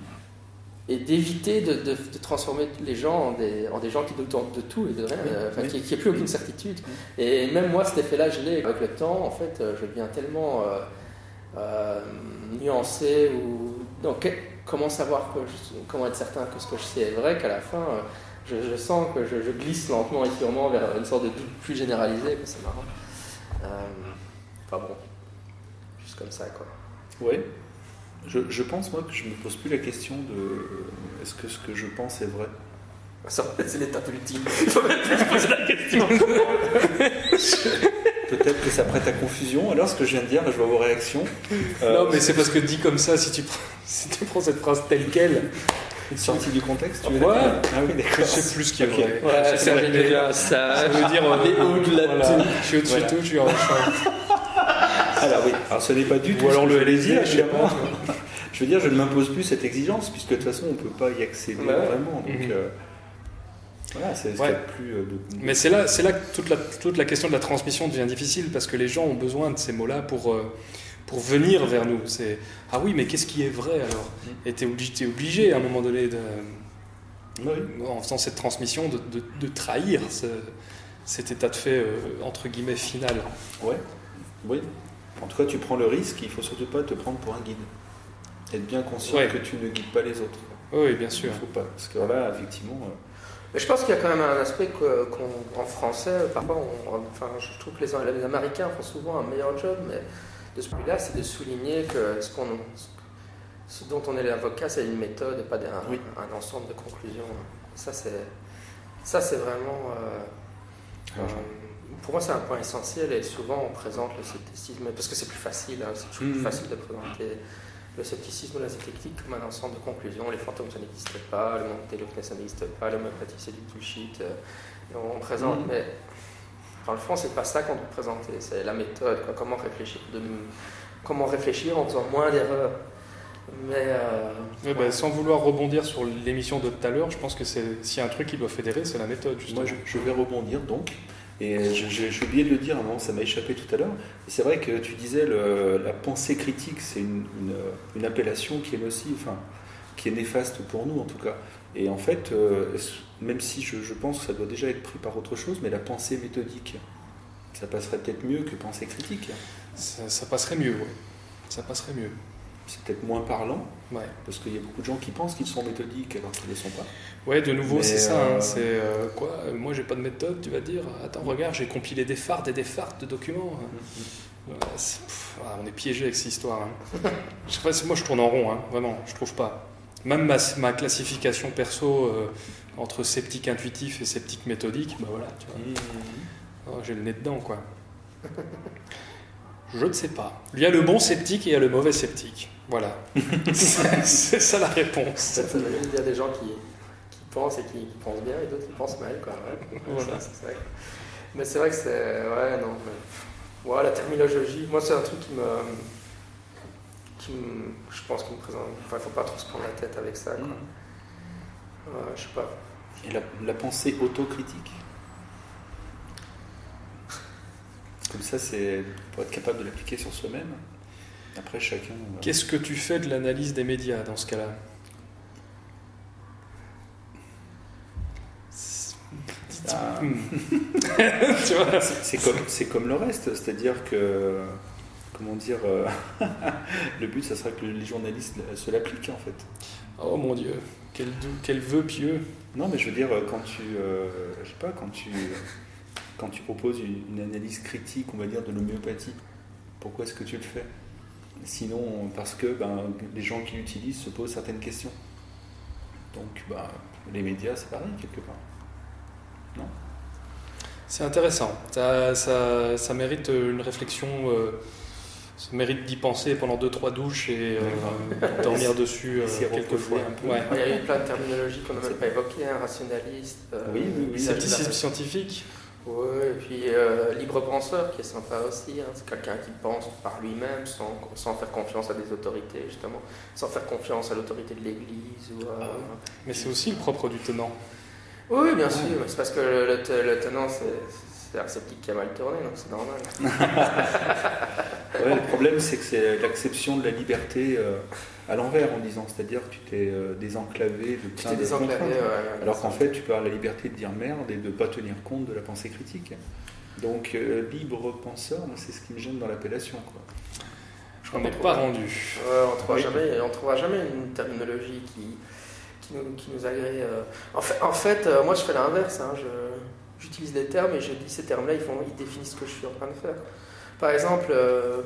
et d'éviter de, de- de transformer les gens en des, en des gens qui doutent de tout et de rien, Oui, enfin, oui. qui n'aient plus aucune certitude. Et même moi, cet effet-là, je l'ai avec le temps. En fait, je deviens tellement euh, nuancé ou donc comment savoir que je- comment être certain que ce que je sais est vrai qu'à la fin. euh, je, je sens que je, je glisse lentement et sûrement vers une sorte de doute plus généralisé, que c'est marrant. Euh, enfin bon, juste comme ça quoi. Ouais. Je, je pense, moi, que je me pose plus la question de euh, est-ce que ce que je pense est vrai? Ça, c'est l'étape ultime. Il faut même plus se poser la question. Peut-être que ça prête à confusion. Alors, ce que je viens de dire, là, je vois vos réactions. Euh, Non, mais c'est parce que dit comme ça, si tu prends, si tu prends cette phrase telle quelle, sorti du contexte, tu veux Ouais. dire Ah oui, je sais plus ce qui est Ok. vrai. Ouais, c'est vrai. bien ça. Ça veut dire au-delà de tout. je suis au-dessus Voilà. de tout, je suis en. Alors oui, alors ce n'est pas du tout Ou alors le LSD, dire, je sais évidemment. pas. Je veux dire, je ne m'impose plus cette exigence, puisque de toute façon, on ne peut pas y accéder Ouais. vraiment. Donc, Mhm. euh, voilà, c'est ce Ouais. qu'il y a de plus euh. Mais c'est là, c'est là que toute la, toute la question de la transmission devient difficile parce que les gens ont besoin de ces mots-là pour, euh, pour venir vers nous. C'est ah oui, mais qu'est-ce qui est vrai alors? Et t'es obligé, obligé à un moment donné, de, Oui. en faisant cette transmission, de, de- de trahir ce- cet état de fait euh, entre guillemets final. Ouais. Oui. En tout cas, tu prends le risque, il faut surtout pas te prendre pour un guide. Être bien conscient Ouais. que tu ne guides pas les autres. Oui, bien Il sûr. ne faut pas. Parce que là, effectivement, je pense qu'il y a quand même un aspect que- qu'on, en français, parfois, on- enfin, je trouve que les, les Américains font souvent un meilleur job, mais de ce point-là, c'est de souligner que ce, dont on est l'avocat, c'est une méthode et pas un, Oui. un ensemble de conclusions. Ça, c'est, ça, c'est vraiment. euh, euh, pour moi, c'est un point essentiel et souvent on présente le scepticisme, parce que c'est plus facile, hein, c'est toujours plus Mhm. facile de présenter le scepticisme ou la zététique comme un ensemble de conclusions. Les fantômes, ça n'existe pas, le monde Ness, ça n'existe pas, l'homéopathie, c'est du bullshit. euh, et on, on présente, Mhm. mais dans le fond, c'est pas ça qu'on doit présenter, c'est la méthode, quoi, comment réfléchir, de, comment réfléchir en faisant moins d'erreurs. Mais euh, Ouais, bah, sans vouloir rebondir sur l'émission de tout à l'heure, je pense que c'est s'il y a un truc qui doit fédérer, c'est la méthode justement. Moi, je, je vais rebondir donc. Et je- j'ai oublié de le dire, ça m'a échappé tout à l'heure. C'est vrai que tu disais le- la pensée critique, c'est une, une- appellation qui est nocive, enfin, qui est néfaste pour nous en tout cas. Et en fait, euh, même si je, pense que ça doit déjà être pris par autre chose, mais la pensée méthodique, ça passerait peut-être mieux que pensée critique. Ça, passerait mieux, ouais. Ça passerait mieux. C'est peut-être moins parlant, Ouais. parce qu'il y a beaucoup de gens qui pensent qu'ils sont méthodiques alors qu'ils ne le sont pas. Ouais, de nouveau, c'est ça. euh, hein, c'est euh, quoi euh, Moi, j'ai pas de méthode. Tu vas dire, attends, regarde, j'ai compilé des fardes et des fardes de documents. Ouais, c'est- pff, ah, on est piégé avec cette histoire. hein. je sais moi, je tourne en rond, hein, vraiment. Je trouve pas. Même ma, ma classification perso euh, entre sceptique intuitif et sceptique méthodique, bah voilà, tu vois. Oh, j'ai le nez dedans, quoi. Je ne sais pas. Il y a le bon sceptique et il y a le mauvais sceptique. Voilà. c'est ça la réponse. ça, ça veut dire qu'il y a des gens qui, qui pensent et qui, qui pensent bien et d'autres qui pensent mal. Quoi. Ouais. Voilà. Ça, vrai. Mais c'est vrai que c'est. Ouais, non. Mais... Ouais, la terminologie, moi, c'est un truc qui me. Qui me je pense qu'il me présente. Enfin, faut pas trop se prendre la tête avec ça. Quoi. Ouais, je sais pas. Et la, la pensée autocritique. Comme ça, c'est pour être capable de l'appliquer sur soi-même. Après, chacun. euh, Qu'est-ce que tu fais de l'analyse des médias dans ce cas-là Ah. C'est comme, le reste, c'est-à-dire que, comment dire, euh, le but, ça sera que les journalistes se l'appliquent en fait. Oh mon Dieu, quel, quel vœu pieux. Non, mais je veux dire, quand tu, euh, je sais pas, quand tu, quand tu proposes une, une analyse critique, on va dire, de l'homéopathie, pourquoi est-ce que tu le fais? Sinon, parce que ben, les gens qui l'utilisent se posent certaines questions. Donc, ben, les médias, c'est pareil quelque part. C'est intéressant. Ça, ça, ça mérite une réflexion. euh, ça mérite d'y penser pendant 2-3 douches et euh, dormir dessus euh, S'y quelques reposer fois. un peu. Ouais. Il y a eu plein de terminologies qu'on n'a même pas évoquées, hein, rationaliste, euh, Oui, oui, oui. Scepticisme scientifique. Ouais, et puis euh, libre penseur qui est sympa aussi, hein. c'est quelqu'un qui pense par lui-même sans, sans faire confiance à des autorités justement, sans faire confiance à l'autorité de l'Église ou à... Mais c'est aussi le propre du tenant. Oui, bien sûr, c'est parce que le, le te- le tenant c'est c'est un sceptique qui a mal tourné, donc c'est normal. Ouais, le problème, c'est que c'est l'acception de la liberté euh, à l'envers en disant, c'est-à-dire que tu t'es euh, désenclavé de plein de désenclavé, ouais, ouais, Alors qu'en fait, tu peux avoir la liberté de dire merde et de ne pas tenir compte de la pensée critique. Donc, euh, libre penseur, moi, c'est ce qui me gêne dans l'appellation. quoi. Je n'en ai pas rendu. On ne trouvera Oui. jamais, on trouvera jamais une terminologie qui, qui, nous, qui nous agrée. euh. En fait, en fait euh, moi je fais l'inverse. hein, je- J'utilise des termes et je dis ces termes-là, ils, font- ils définissent ce que je suis en train de faire. Par exemple, euh,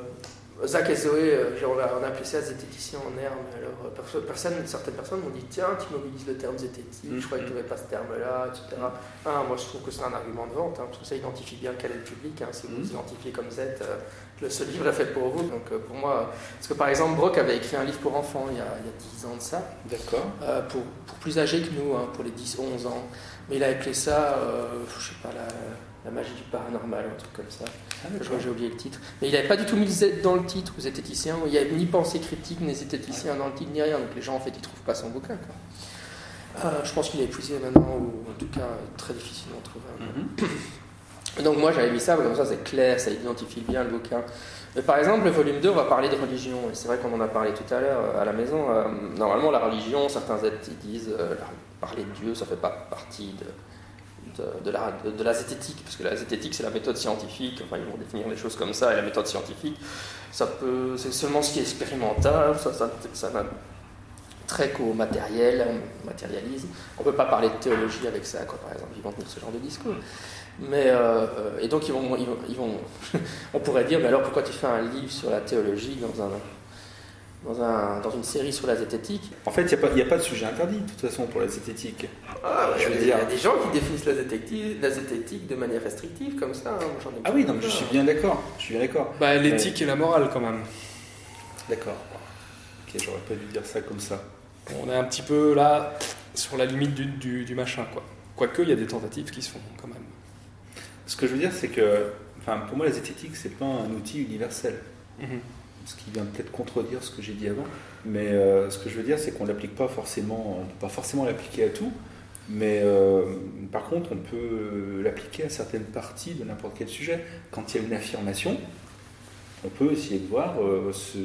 Zach et Zoé, euh, on a, on a appelé ça zététicien en herbe. Alors, euh, personne, certaines personnes m'ont dit Tiens, tu mobilises le terme zététique, je croyais que tu n'avais pas ce terme-là, etc. Ah, moi je trouve que c'est un argument de vente, hein, parce que ça identifie bien quel est le public. hein. si vous Mhm. vous identifiez comme Z, euh, le ce livre est fait pour vous. Donc euh, pour moi, parce que par exemple, Brock avait écrit un livre pour enfants il y a, il y a 10 ans de ça, D'accord. euh, pour, pour plus âgés que nous, hein, pour les 10-11 ans. Mais il a appelé ça, euh, je sais pas, la, la magie du paranormal, ou un truc comme ça. Ah, Je d'accord. crois que j'ai oublié le titre. Mais il n'avait pas du tout mis Z dans le titre, ou zététicien. Il n'y avait ni pensée critique, ni zététicien dans le titre, ni rien. Donc les gens, en fait, ils trouvent pas son bouquin. quoi. Euh, je pense qu'il est épuisé maintenant, ou en tout cas très difficile d'en trouver. Mhm. Donc moi j'avais mis ça, comme ça c'est clair, ça identifie bien le bouquin. Mais par exemple, le volume 2, on va parler de religion. Et c'est vrai qu'on en a parlé tout à l'heure euh, à la maison. Euh, normalement, la religion, certains êtres ils disent euh, la- parler de Dieu, ça fait pas partie de, de, la, de, zététique, parce que la zététique, c'est la méthode scientifique. Enfin, ils vont définir les choses comme ça. Et la méthode scientifique, c'est seulement ce qui est expérimental. Ça, ça, ça n'a trait qu'au matériel, on. On peut pas parler de théologie avec ça, quoi, par exemple. Ils vont tenir ce genre de discours. Mais, euh, euh, et donc ils vont, ils vont- on pourrait dire, mais alors pourquoi tu fais un livre sur la théologie dans, un, dans, un, dans une série sur la zététique En fait, il n'y a, pas- il y a pas de sujet interdit, de toute façon, pour la zététique. ah, Je il, y a veux dire- il y a des gens qui définissent la zététique, la zététique de manière restrictive, comme ça. hein. Ai Ah oui, non, mais je suis bien d'accord. Je suis bien d'accord. Bah, l'éthique et la morale, quand même. D'accord. Ok, j'aurais pas dû dire ça comme ça. On est un petit peu là, sur la limite du, du, du machin, quoi. Quoique, il y a des tentatives qui se font, quand même. Ce que je veux dire, c'est que, enfin, pour moi, la zététique, c'est pas un outil universel. Mhm. Ce qui vient peut-être contredire ce que j'ai dit avant, mais ce que je veux dire, c'est qu'on l'applique pas forcément, on peut pas forcément l'appliquer à tout, mais par contre, on peut l'appliquer à certaines parties de n'importe quel sujet. Quand il y a une affirmation, on peut essayer de voir ce,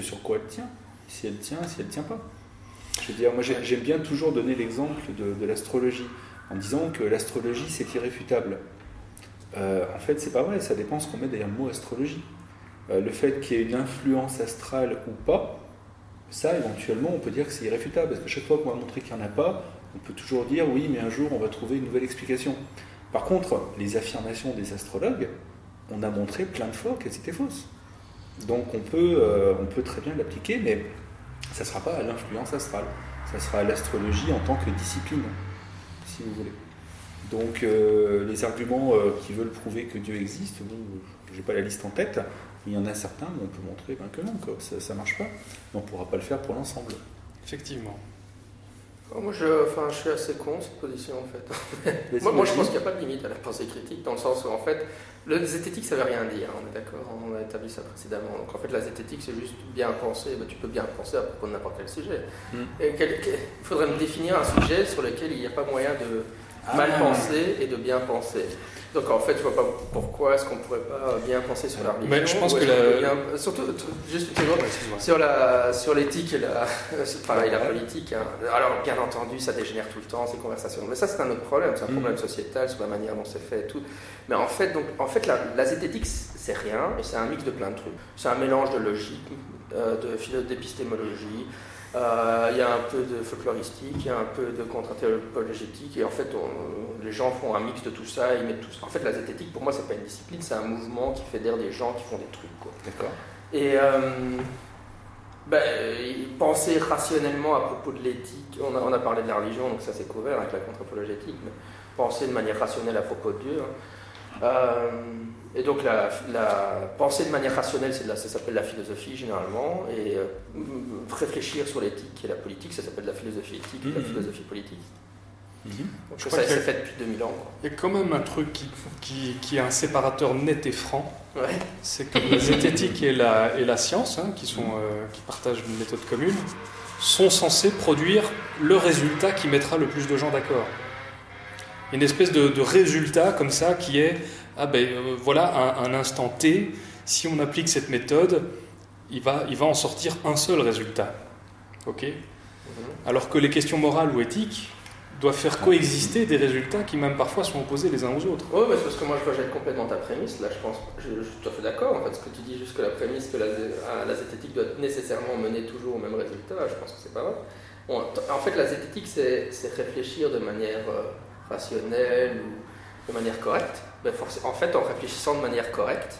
sur quoi elle tient, si elle tient, si elle tient pas. Je veux dire, moi j'aime bien toujours donner l'exemple de l'astrologie en disant que l'astrologie c'est irréfutable. Euh, en fait, c'est pas vrai, ça dépend ce qu'on met derrière le mot astrologie. Euh, le fait qu'il y ait une influence astrale ou pas, ça éventuellement on peut dire que c'est irréfutable, parce que chaque fois qu'on va montrer qu'il n'y en a pas, on peut toujours dire oui, mais un jour on va trouver une nouvelle explication. Par contre, les affirmations des astrologues, on a montré plein de fois qu'elles étaient fausses. Donc on peut, euh, on peut très bien l'appliquer, mais ça ne sera pas à l'influence astrale, ça sera à l'astrologie en tant que discipline si vous voulez. Donc euh, les arguments euh, qui veulent prouver que Dieu existe, je n'ai pas la liste en tête, mais il y en a certains où on peut montrer ben, que non, que ça ne marche pas. on ne pourra pas le faire pour l'ensemble. Effectivement. Oh, moi, je, enfin, je suis assez con cette position en fait. moi, moi, je pense qu'il n'y a pas de limite à la pensée critique, dans le sens où en fait, le zététique ça veut rien dire, on est d'accord, on a établi ça précédemment. Donc en fait, la zététique c'est juste bien penser, ben, tu peux bien penser à propos de n'importe quel sujet. Mm. Et il faudrait me définir un sujet sur lequel il n'y a pas moyen de ah. mal penser et de bien penser. Donc en fait, je vois pas pourquoi est-ce qu'on pourrait pas bien penser sur la religion. Mais je pense que surtout juste sur la sur l'éthique et la la politique. Hein. Alors bien entendu, ça dégénère tout le temps ces conversations. Mais ça c'est un autre problème, c'est un problème mm. sociétal sur la manière dont c'est fait et tout. Mais en fait, donc en fait la, zététique c'est rien, et c'est un mix de plein de trucs. C'est un mélange de logique, euh, de d'épistémologie, euh, il y a un peu de folkloristique, il y a un peu de contre-apologétique, et en fait, les gens font un mix de tout ça, ils mettent tout ça. En fait, la zététique, pour moi, c'est pas une discipline, c'est un mouvement qui fédère des gens qui font des trucs. D'accord. Et euh, ben, penser rationnellement à propos de l'éthique, on a, on a, parlé de la religion, donc ça c'est couvert avec la contre-apologétique, mais penser de manière rationnelle à propos de Dieu. Hein. Euh, et donc la, la, pensée de manière rationnelle, ça s'appelle la philosophie généralement, et euh, réfléchir sur l'éthique et la politique, ça s'appelle la philosophie éthique et la mhm. philosophie politique. Mhm. Donc ça s'est fait depuis 2000 ans. Il y a quand même un truc qui, qui, qui est un séparateur net et franc, c'est que la zététique et la, et la science, hein, qui, sont, euh, qui partagent une méthode commune, sont censés produire le résultat qui mettra le plus de gens d'accord. Une espèce de, de résultat comme ça qui est ah ben euh, voilà, un, instant T, si on applique cette méthode, il va, il va en sortir un seul résultat. Ok? Mhm. Alors que les questions morales ou éthiques doivent faire coexister des résultats qui même parfois sont opposés les uns aux autres. Oui, mais parce que moi je rejette complètement ta prémisse, là je pense, je, je suis tout à fait d'accord, en fait, ce que tu dis juste que la prémisse que la, la zététique doit nécessairement mener toujours au même résultat, je pense que c'est pas vrai. en fait, la zététique, c'est réfléchir de manière euh, rationnelle ou de manière correcte, ben, en fait, en réfléchissant de manière correcte,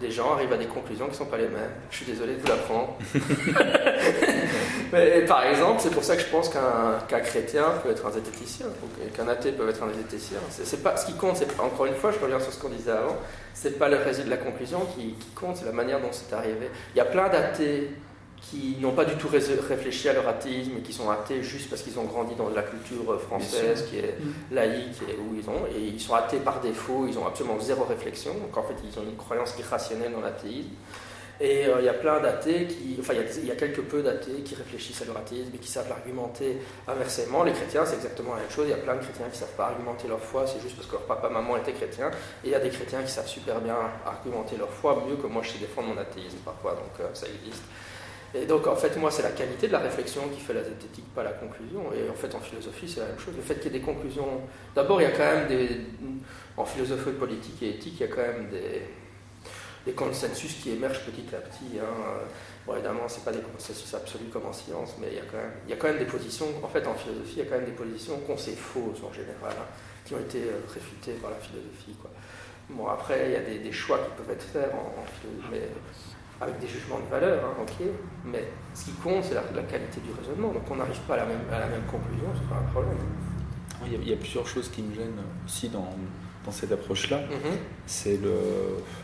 des gens arrivent à des conclusions qui ne sont pas les mêmes. Je suis désolé de vous l'apprendre. Mais par exemple, c'est pour ça que je pense qu'un chrétien peut être un zététicien, qu'un athée peut être un zététicien. C'est pas ce qui compte. C'est encore une fois, je reviens sur ce qu'on disait avant. C'est pas le résultat de la conclusion qui, qui compte, c'est la manière dont c'est arrivé. Il y a plein d'athées qui n'ont pas du tout réfléchi à leur athéisme et qui sont athées juste parce qu'ils ont grandi dans la culture française qui est mm. laïque et où ils ont et ils sont athées par défaut, ils ont absolument zéro réflexion, donc en fait ils ont une croyance irrationnelle dans l'athéisme. Et euh, il y a plein d'athées qui, enfin il y, a, quelques peu d'athées qui réfléchissent à leur athéisme et qui savent l'argumenter inversement. Les chrétiens c'est exactement la même chose, il y a plein de chrétiens qui ne savent pas argumenter leur foi, c'est juste parce que leur papa maman était chrétien. Et il y a des chrétiens qui savent super bien argumenter leur foi, mieux que moi je sais défendre mon athéisme parfois, donc euh, ça existe. Et donc, en fait, moi, c'est la qualité de la réflexion qui fait la zététique, pas la conclusion. Et en fait, en philosophie, c'est la même chose. Le fait qu'il y ait des conclusions. D'abord, il y a quand même des. En philosophie politique et éthique, il y a quand même des, consensus qui émergent petit à petit. Hein. Bon, évidemment, ce pas des consensus absolus comme en science, mais il y, a quand même, il y a quand même des positions. En fait, en philosophie, il y a quand même des positions qu'on sait fausses en général, hein, qui ont été euh, réfutées par la philosophie. Quoi. Bon, après, il y a des, choix qui peuvent être faits en, philosophie, avec des jugements de valeur, hein, ok, mais ce qui compte, c'est la, qualité du raisonnement. Donc on n'arrive pas à la même, à la même conclusion, c'est pas un problème. Il y, a, plusieurs choses qui me gênent aussi dans, dans cette approche-là. C'est le,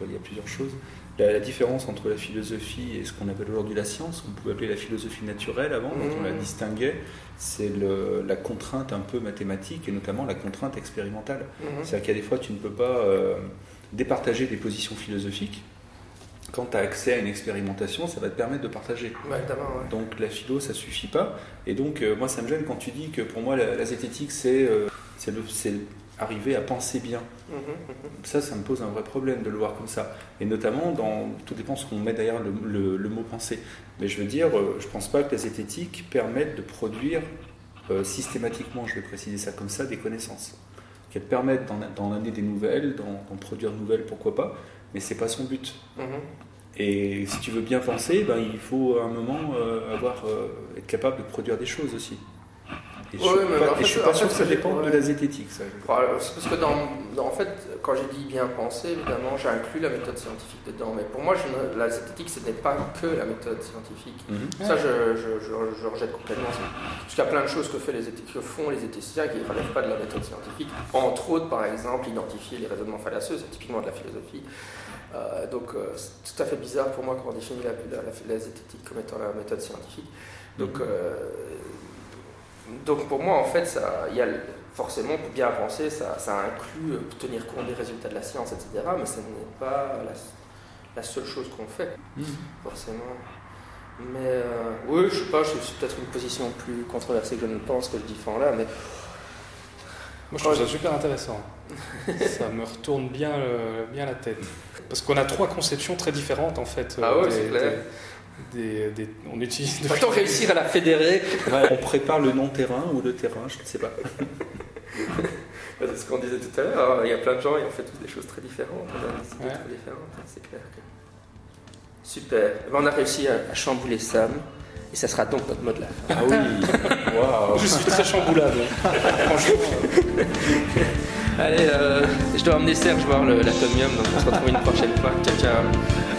il y a plusieurs choses. La, différence entre la philosophie et ce qu'on appelle aujourd'hui la science, on pouvait appeler la philosophie naturelle avant, dont on la mm-hmm. distinguait, c'est la contrainte un peu mathématique et notamment la contrainte expérimentale. Mm-hmm. C'est-à-dire qu'à des fois, tu ne peux pas euh, départager des positions philosophiques quand tu as accès à une expérimentation, ça va te permettre de partager. Ouais, évidemment, ouais. Donc la philo, ça suffit pas. Et donc, euh, moi, ça me gêne quand tu dis que pour moi, la, la zététique, c'est euh, c'est le- c'est arriver à penser bien. Mhm, mhm. Ça, ça me pose un vrai problème de le voir comme ça. Et notamment, dans, tout dépend ce qu'on met derrière le, le- le mot penser. Mais je veux dire, euh, je pense pas que la zététique permette de produire euh, systématiquement, je vais préciser ça comme ça, des connaissances. Qu'elle permette d'en amener des nouvelles, d'en d'en produire de nouvelles, pourquoi pas, mais c'est pas son but. Mhm. Et si tu veux bien penser, ben, il faut à un moment euh, avoir, euh, être capable de produire des choses aussi. Et je Ouais, suis mais pas, fait, je suis sûr que ça dépende de la zététique. Ça. Parce que dans, dans- en fait, quand j'ai dit bien penser, évidemment, j'ai inclus la méthode scientifique dedans. Mais pour moi, je ne- la zététique, ce n'est pas que la méthode scientifique. Mhm. Ça, je, je, je, je rejette complètement. Parce qu'il y a plein de choses que, fait les éthi- que font les éthiciens qui ne relèvent pas de la méthode scientifique. Entre autres, par exemple, identifier les raisonnements fallacieux, c'est typiquement de la philosophie. Euh, donc, euh, c'est tout à fait bizarre pour moi quand on définit la, la, la- la zététique comme étant la méthode scientifique. Donc, Mhm. euh, donc pour moi, en fait, ça, y a forcément, pour bien penser, ça, ça inclut euh, tenir compte des résultats de la science, etc. Mais ce n'est pas la, la seule chose qu'on fait Mhm. forcément. Mais euh, oui, je sais pas, c'est peut-être une position plus controversée que je ne pense que je défends là, mais Moi, je trouve ça super intéressant. ça me retourne bien, bien la tête. Parce qu'on a trois conceptions très différentes, en fait. Ah euh, ouais, c'est clair. Des- des- on utilise... va-t-on réussir à la fédérer On prépare le non-terrain ou le terrain, je ne sais pas. C'est ce qu'on disait tout à l'heure, hein. il y a plein de gens et on fait tous des choses très différentes, on a des idées Ouais. très différentes, hein, c'est clair que... Super, Eh ben, on a réussi à, à chambouler Sam, et ça sera donc notre mot de la fin. Ah oui, waouh. Je suis très chamboulable. Franchement, euh, Allez, euh, je dois emmener Serge voir le- l'atomium, donc on se retrouve une prochaine fois. Ciao, ciao.